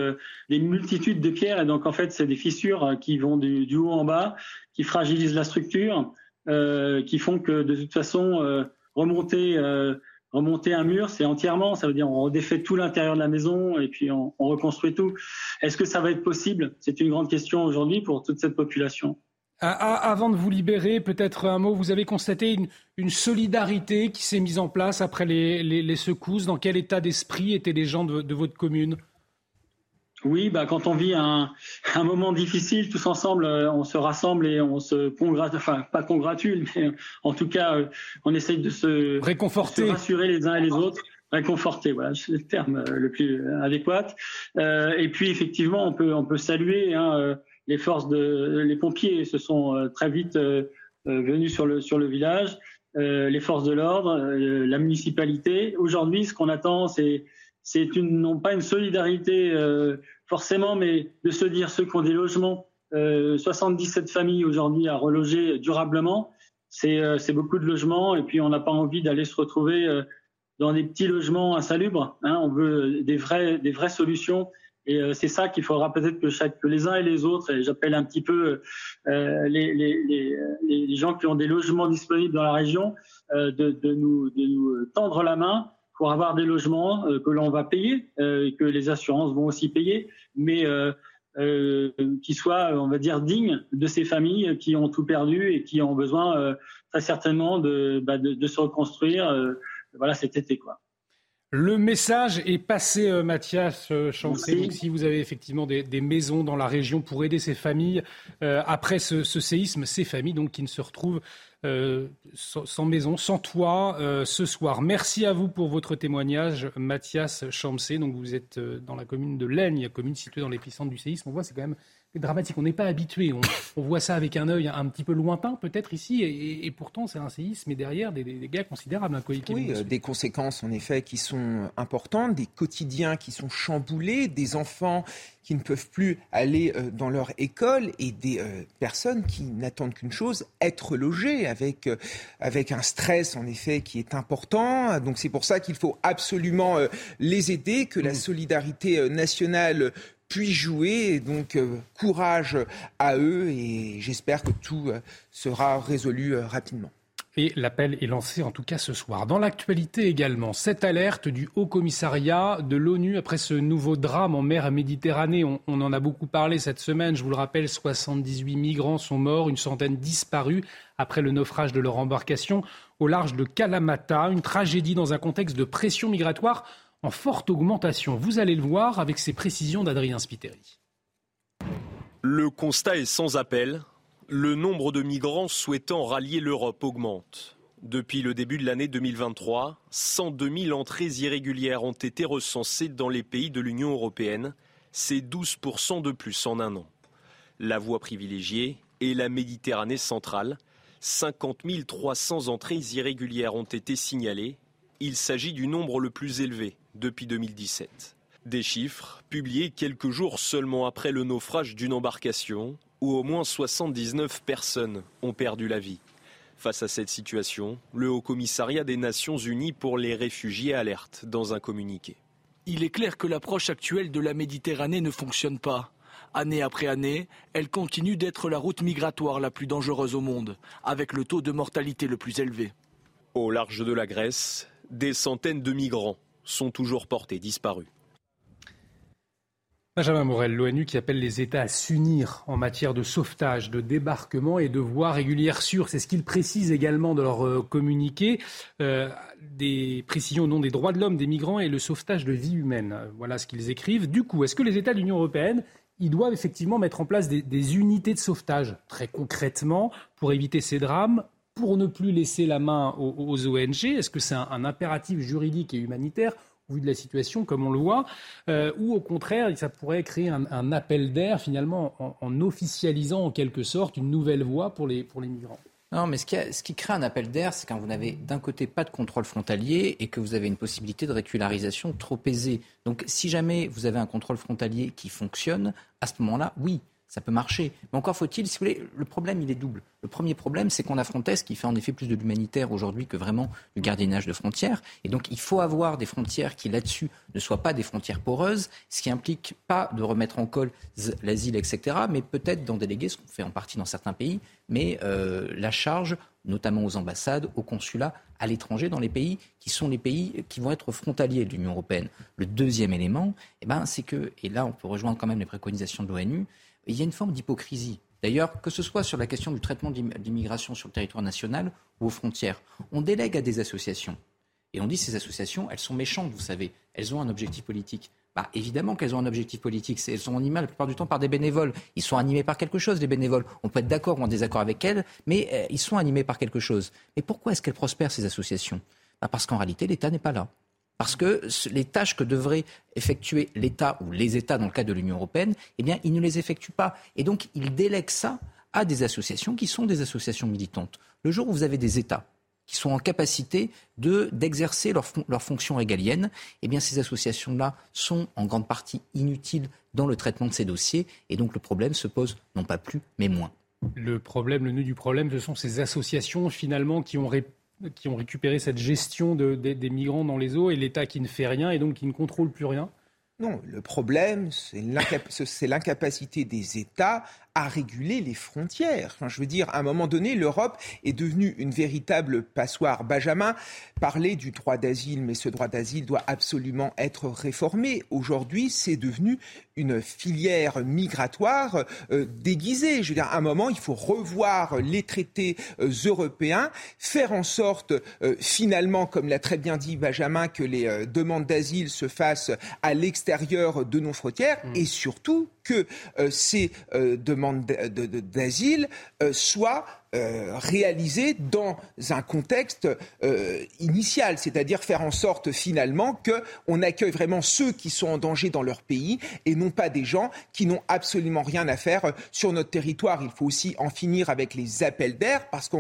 des multitudes de pierres. Et donc en fait, c'est des fissures qui vont du, haut en bas qui fragilisent la structure, euh, qui font que de toute façon euh, remonter euh, remonter un mur, c'est entièrement, ça veut dire on redéfait tout l'intérieur de la maison et puis on reconstruit tout. Est-ce que ça va être possible? C'est une grande question aujourd'hui pour toute cette population. Avant de vous libérer, peut-être un mot, vous avez constaté une, une solidarité qui s'est mise en place après les, les, les, secousses. Dans quel état d'esprit étaient les gens de, de votre commune? Oui, bah quand on vit un, un, moment difficile, tous ensemble, euh, on se rassemble et on se congratule, enfin pas congratule, (laughs) mais euh, en tout cas, euh, on essaye de se réconforter, rassurer les uns et les autres, réconforter, voilà, c'est le terme le plus adéquat. Euh, et puis effectivement, on peut on peut saluer hein, les forces de les pompiers, se sont très vite venus sur le sur le village, les forces de l'ordre, la municipalité. Aujourd'hui, ce qu'on attend, c'est c'est une, non pas une solidarité euh, forcément, mais de se dire ceux qui ont des logements, euh, 77 familles aujourd'hui à reloger durablement, c'est euh, beaucoup de logements et puis on n'a pas envie d'aller se retrouver euh, dans des petits logements insalubres. Hein, on veut des vraies, des vraies solutions. Et euh, c'est ça qu'il faudra peut-être que, chaque, que les uns et les autres, et j'appelle un petit peu les, les, les, les, gens qui ont des logements disponibles dans la région, de, de, nous, de nous tendre la main pour avoir des logements euh, que l'on va payer, euh, que les assurances vont aussi payer, mais euh, qui soient, on va dire, dignes de ces familles qui ont tout perdu et qui ont besoin très certainement de, bah, de, de, se reconstruire voilà, cet été. Quoi. Le message est passé, Mathias Chancé. si vous avez effectivement des, des, maisons dans la région pour aider ces familles après ce, ce, séisme, ces familles donc qui ne se retrouvent euh, sans maison, sans toit euh, ce soir. Merci à vous pour votre témoignage, Mathias Chamsé. Donc vous êtes euh, dans la commune de Laigne, commune située dans l'épicentre du séisme. On voit c'est quand même dramatique. On n'est pas habitué. (coughs) On, voit ça avec un œil un petit peu lointain, peut-être ici, et, pourtant c'est un séisme et derrière des, dégâts considérables. Hein, oui, des conséquences en effet qui sont importantes, des quotidiens qui sont chamboulés, des enfants qui ne peuvent plus aller euh, dans leur école et des euh, personnes qui n'attendent qu'une chose, être logées avec, euh, avec un stress en effet qui est important. Donc c'est pour ça qu'il faut absolument les aider, que la solidarité nationale puisse jouer. Donc courage à eux et j'espère que tout sera résolu rapidement. Et l'appel est lancé en tout cas ce soir. Dans l'actualité également, cette alerte du Haut Commissariat de l'ONU après ce nouveau drame en mer Méditerranée. On, on, en a beaucoup parlé cette semaine. Je vous le rappelle, 78 migrants sont morts, une centaine disparus après le naufrage de leur embarcation au large de Kalamata. Une tragédie dans un contexte de pression migratoire en forte augmentation. Vous allez le voir avec ces précisions d'Adrien Spiteri. Le constat est sans appel. Le nombre de migrants souhaitant rallier l'Europe augmente. Depuis le début de l'année 2023, 102 000 entrées irrégulières ont été recensées dans les pays de l'Union européenne. C'est 12% de plus en un an. La voie privilégiée est la Méditerranée centrale. 50 300 entrées irrégulières ont été signalées il s'agit du nombre le plus élevé depuis 2017. Des chiffres publiés quelques jours seulement après le naufrage d'une embarcation où au moins 79 personnes ont perdu la vie. Face à cette situation, le Haut Commissariat des Nations Unies pour les réfugiés alerte dans un communiqué. Il est clair que l'approche actuelle de la Méditerranée ne fonctionne pas. Année après année, elle continue d'être la route migratoire la plus dangereuse au monde, avec le taux de mortalité le plus élevé. Au large de la Grèce, des centaines de migrants sont toujours portés disparus. Benjamin Morel, l'ONU qui appelle les États à s'unir en matière de sauvetage, de débarquement et de voies régulières sûres. C'est ce qu'ils précisent également dans leur euh, communiqué. Euh, des précisions au nom des droits de l'homme, des migrants et le sauvetage de vie humaine. Voilà ce qu'ils écrivent. Du coup, est-ce que les États de l'Union européenne doivent effectivement mettre en place des, unités de sauvetage, très concrètement, pour éviter ces drames, pour ne plus laisser la main aux, ONG Est-ce que c'est un, impératif juridique et humanitaire au vu de la situation, comme on le voit, euh, ou au contraire, ça pourrait créer un, appel d'air finalement en, officialisant en quelque sorte une nouvelle voie pour les, migrants? Non, mais ce qui, ce qui, crée un appel d'air, c'est quand vous n'avez d'un côté pas de contrôle frontalier et que vous avez une possibilité de régularisation trop aisée. Donc si jamais vous avez un contrôle frontalier qui fonctionne, à ce moment-là, oui, ça peut marcher. Mais encore faut-il, si vous voulez, le problème, il est double. Le premier problème, c'est qu'on a Frontex qui fait en effet plus de l'humanitaire aujourd'hui que vraiment du gardiennage de frontières. Et donc, il faut avoir des frontières qui, là-dessus, ne soient pas des frontières poreuses, ce qui implique pas de remettre en cause l'asile, etc., mais peut-être d'en déléguer, ce qu'on fait en partie dans certains pays, mais euh, la charge, notamment aux ambassades, aux consulats, à l'étranger, dans les pays qui sont les pays qui vont être frontaliers de l'Union européenne. Le deuxième élément, eh ben, c'est que, et là on peut rejoindre quand même les préconisations de l'ONU, il y a une forme d'hypocrisie. D'ailleurs, que ce soit sur la question du traitement d'immigration sur le territoire national ou aux frontières, on délègue à des associations. Et on dit ces associations, elles sont méchantes, vous savez, elles ont un objectif politique. Bah, évidemment qu'elles ont un objectif politique. Elles sont animées la plupart du temps par des bénévoles. Ils sont animés par quelque chose, les bénévoles. On peut être d'accord ou en désaccord avec elles, mais euh, ils sont animés par quelque chose. Mais pourquoi est-ce qu'elles prospèrent, ces associations? Bah, Parce qu'en réalité, l'État n'est pas là. Parce que les tâches que devrait effectuer l'État ou les États dans le cadre de l'Union européenne, eh ils ne les effectuent pas. Et donc, ils délèguent ça à des associations qui sont des associations militantes. Le jour où vous avez des États qui sont en capacité de, d'exercer leur, leur fonction régalienne, eh bien, ces associations-là sont en grande partie inutiles dans le traitement de ces dossiers. Et donc, le problème se pose non pas plus, mais moins. Le problème, le nœud du problème, ce sont ces associations finalement qui ont qui ont récupéré cette gestion des migrants dans les eaux et l'État qui ne fait rien et donc qui ne contrôle plus rien? Non, le problème, c'est l'incapacité des États à réguler les frontières. je veux dire, à un moment donné, l'Europe est devenue une véritable passoire. Benjamin parlait du droit d'asile, mais ce droit d'asile doit absolument être réformé. Aujourd'hui, c'est devenu une filière migratoire euh, déguisée. Je veux dire, à un moment, il faut revoir les traités euh, européens, faire en sorte, euh, finalement, comme l'a très bien dit Benjamin, que les demandes d'asile se fassent à l'extérieur de nos frontières, mmh. et surtout que ces demandes d'asile soient euh, réalisé dans un contexte euh, initial, c'est-à-dire faire en sorte finalement qu'on accueille vraiment ceux qui sont en danger dans leur pays et non pas des gens qui n'ont absolument rien à faire sur notre territoire. Il faut aussi en finir avec les appels d'air parce que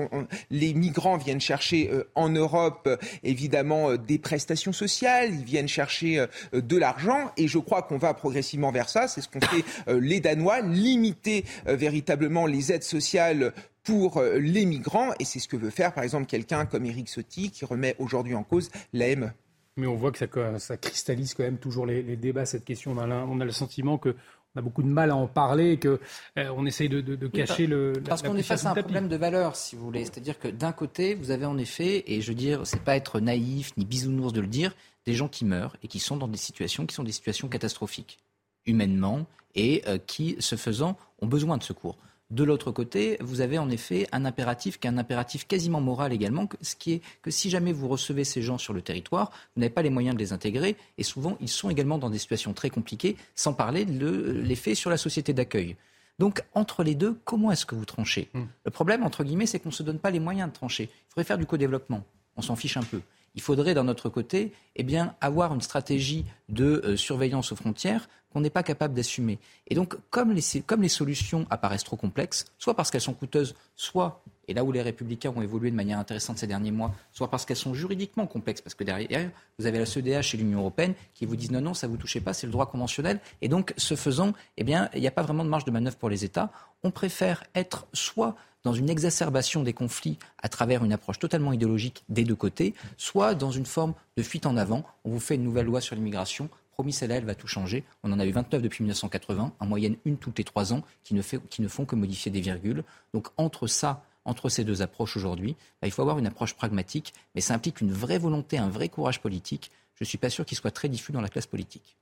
les migrants viennent chercher euh, en Europe évidemment des prestations sociales, ils viennent chercher de l'argent et je crois qu'on va progressivement vers ça. C'est ce qu'ont fait les Danois, limiter véritablement les aides sociales pour euh, les migrants. Et c'est ce que veut faire, par exemple, quelqu'un comme Éric Sotti, qui remet aujourd'hui en cause l'AME. Mais on voit que ça, ça, cristallise quand même toujours les, débats, cette question. On a, on a le sentiment que on a beaucoup de mal à en parler, qu'on euh, essaye de, cacher le. Parce qu'on est face à un problème de valeur, si vous voulez. C'est-à-dire que d'un côté, vous avez en effet, et je veux dire, c'est pas être naïf ni bisounours de le dire, des gens qui meurent et qui sont dans des situations qui sont des situations catastrophiques, humainement, et euh, qui, ce faisant, ont besoin de secours. De l'autre côté, vous avez en effet un impératif qui est un impératif quasiment moral également, ce qui est que si jamais vous recevez ces gens sur le territoire, vous n'avez pas les moyens de les intégrer et souvent ils sont également dans des situations très compliquées, sans parler de l'effet sur la société d'accueil. Donc entre les deux, comment est-ce que vous tranchez? Hmm. Le problème, entre guillemets, c'est qu'on ne se donne pas les moyens de trancher. Il faudrait faire du co-développement. On s'en fiche un peu il faudrait d'un autre côté eh bien, avoir une stratégie de euh, surveillance aux frontières qu'on n'est pas capable d'assumer. Et donc, comme les, solutions apparaissent trop complexes, soit parce qu'elles sont coûteuses, soit et là où les républicains ont évolué de manière intéressante ces derniers mois, soit parce qu'elles sont juridiquement complexes, parce que derrière, vous avez la CEDH et l'Union européenne qui vous disent non, non, ça ne vous touchez pas, c'est le droit conventionnel. Et donc, ce faisant, eh bien, il n'y a pas vraiment de marge de manœuvre pour les États. On préfère être soit dans une exacerbation des conflits à travers une approche totalement idéologique des deux côtés, soit dans une forme de fuite en avant. On vous fait une nouvelle loi sur l'immigration. Promis, celle-là, elle va tout changer. On en a eu 29 depuis 1980, en moyenne une toutes les trois ans, qui ne, fait, qui ne font que modifier des virgules. Donc entre ça, entre ces deux approches aujourd'hui, bah, il faut avoir une approche pragmatique, mais ça implique une vraie volonté, un vrai courage politique. Je ne suis pas sûr qu'il soit très diffus dans la classe politique.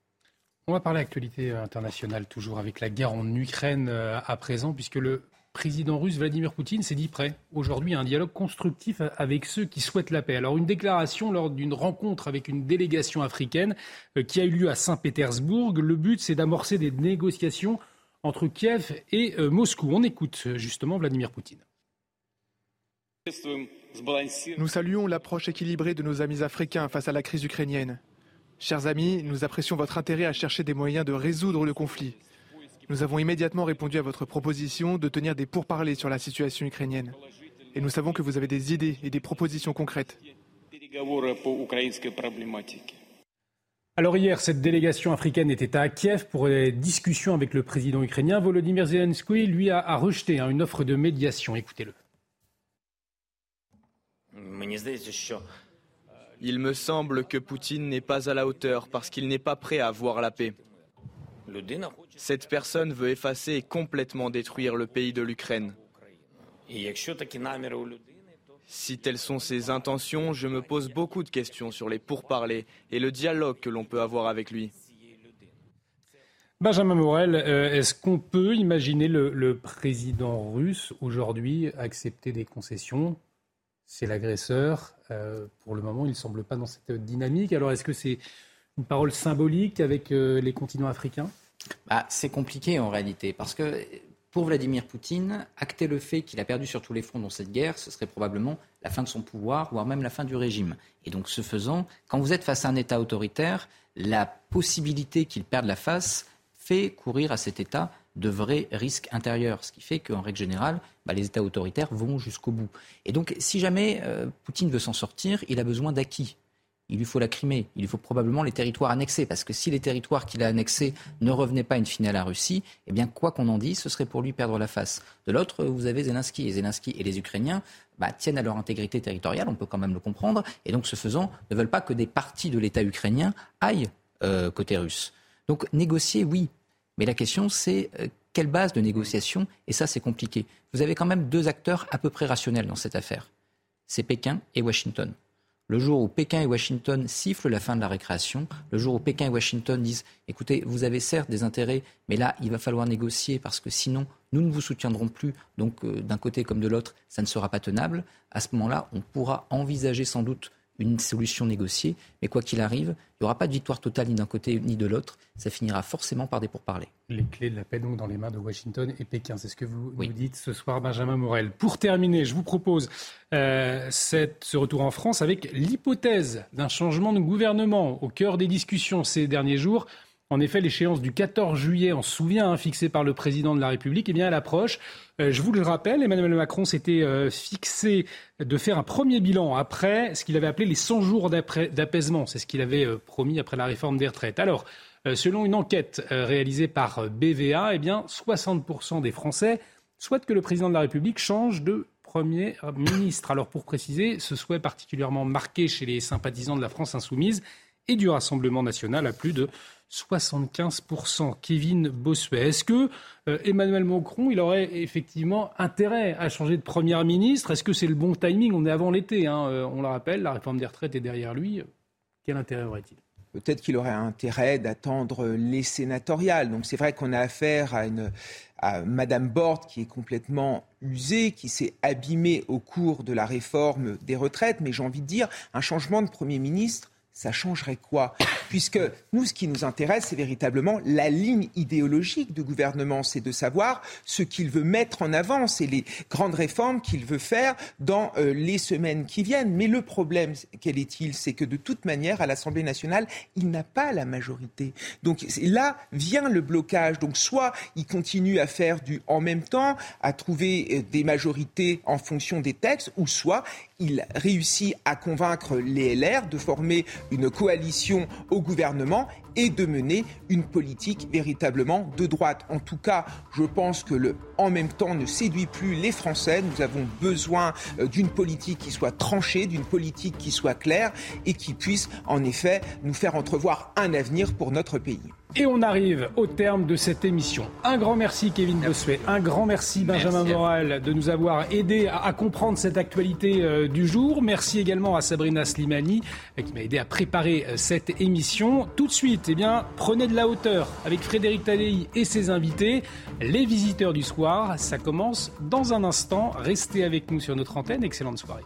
On va parler actualité internationale toujours avec la guerre en Ukraine euh, à présent, puisque le président russe Vladimir Poutine s'est dit prêt aujourd'hui à un dialogue constructif avec ceux qui souhaitent la paix. Alors une déclaration lors d'une rencontre avec une délégation africaine euh, qui a eu lieu à Saint-Pétersbourg. Le but c'est d'amorcer des négociations entre Kiev et euh, Moscou. On écoute euh, justement Vladimir Poutine. Nous saluons l'approche équilibrée de nos amis africains face à la crise ukrainienne. Chers amis, nous apprécions votre intérêt à chercher des moyens de résoudre le conflit. Nous avons immédiatement répondu à votre proposition de tenir des pourparlers sur la situation ukrainienne. Et nous savons que vous avez des idées et des propositions concrètes. Alors hier, cette délégation africaine était à Kiev pour des discussions avec le président ukrainien. Volodymyr Zelensky, lui, a, rejeté hein, une offre de médiation. Écoutez-le. Il me semble que Poutine n'est pas à la hauteur parce qu'il n'est pas prêt à voir la paix. Cette personne veut effacer et complètement détruire le pays de l'Ukraine. Si telles sont ses intentions, je me pose beaucoup de questions sur les pourparlers et le dialogue que l'on peut avoir avec lui. Benjamin Morel, euh, est-ce qu'on peut imaginer le, président russe aujourd'hui accepter des concessions? C'est l'agresseur. Euh, pour le moment, il ne semble pas dans cette dynamique. Alors, est-ce que c'est une parole symbolique avec euh, les continents africains? Bah, C'est compliqué en réalité, parce que pour Vladimir Poutine, acter le fait qu'il a perdu sur tous les fronts dans cette guerre, ce serait probablement la fin de son pouvoir, voire même la fin du régime. Et donc, ce faisant, quand vous êtes face à un État autoritaire, la possibilité qu'il perde la face fait courir à cet État de vrais risques intérieurs, ce qui fait qu'en règle générale, bah, les États autoritaires vont jusqu'au bout. Et donc, si jamais euh, Poutine veut s'en sortir, il a besoin d'acquis il lui faut la Crimée, il lui faut probablement les territoires annexés, parce que si les territoires qu'il a annexés ne revenaient pas une finale à la Russie, eh bien, quoi qu'on en dise, ce serait pour lui perdre la face. De l'autre, vous avez Zelensky, et Zelensky et les Ukrainiens bah, tiennent à leur intégrité territoriale, on peut quand même le comprendre, et donc, ce faisant, ne veulent pas que des parties de l'État ukrainien aillent euh, côté russe. Donc, négocier, oui, mais la question, c'est euh, quelle base de négociation, et ça, c'est compliqué. Vous avez quand même deux acteurs à peu près rationnels dans cette affaire. C'est Pékin et Washington. Le jour où Pékin et Washington sifflent la fin de la récréation, le jour où Pékin et Washington disent écoutez, vous avez certes des intérêts, mais là, il va falloir négocier parce que sinon, nous ne vous soutiendrons plus. Donc, euh, d'un côté comme de l'autre, ça ne sera pas tenable. À ce moment-là, on pourra envisager sans doute une solution négociée. Mais quoi qu'il arrive, il n'y aura pas de victoire totale ni d'un côté ni de l'autre. Ça finira forcément par des pourparlers. Les clés de la paix donc dans les mains de Washington et Pékin. C'est ce que vous nous dites ce soir, Benjamin Morel. Pour terminer, je vous propose euh, cette, ce retour en France avec l'hypothèse d'un changement de gouvernement au cœur des discussions ces derniers jours. En effet, l'échéance du 14 juillet, on se souvient, hein, fixée par le président de la République, eh bien, elle approche. Euh, je vous le rappelle, Emmanuel Macron s'était euh, fixé de faire un premier bilan après ce qu'il avait appelé les 100 jours d'apaisement. C'est ce qu'il avait euh, promis après la réforme des retraites. Alors, selon une enquête réalisée par BVA, eh bien, 60% des Français souhaitent que le président de la République change de Premier ministre. Alors, pour préciser, ce souhait particulièrement marqué chez les sympathisants de la France insoumise et du Rassemblement national à plus de 75%. Kevin Bossuet. Est-ce que euh, Emmanuel Macron, il aurait effectivement intérêt à changer de Premier ministre? Est-ce que c'est le bon timing? On est avant l'été, hein, euh, on le rappelle, la réforme des retraites est derrière lui. Quel intérêt aurait-il? Peut-être qu'il aurait intérêt d'attendre les sénatoriales. Donc c'est vrai qu'on a affaire à une à Madame qui est complètement usée, qui s'est abîmée au cours de la réforme des retraites. Mais j'ai envie de dire, un changement de Premier ministre, ça changerait quoi Puisque nous, ce qui nous intéresse, c'est véritablement la ligne idéologique du gouvernement, c'est de savoir ce qu'il veut mettre en avant, c'est les grandes réformes qu'il veut faire dans euh, les semaines qui viennent. Mais le problème, quel est-il? C'est que de toute manière, à l'Assemblée nationale, il n'a pas la majorité. Donc là vient le blocage. Donc soit il continue à faire du en même temps, à trouver euh, des majorités en fonction des textes, ou soit il réussit à convaincre les LR de former une coalition au gouvernement et de mener une politique véritablement de droite. En tout cas, je pense que le en même temps ne séduit plus les Français. Nous avons besoin euh, d'une politique qui soit tranchée, d'une politique qui soit claire et qui puisse en effet nous faire entrevoir un avenir pour notre pays. Et on arrive au terme de cette émission. Un grand merci Kevin Bossuet, un grand merci Benjamin Morel de nous avoir aidé à, comprendre cette actualité euh, du jour. Merci également à Sabrina Slimani euh, qui m'a aidé à préparer cette émission. Tout de suite, eh bien, prenez de la hauteur avec Frédéric Tadei et ses invités, les visiteurs du soir. Ça commence dans un instant. Restez avec nous sur notre antenne. Excellente soirée.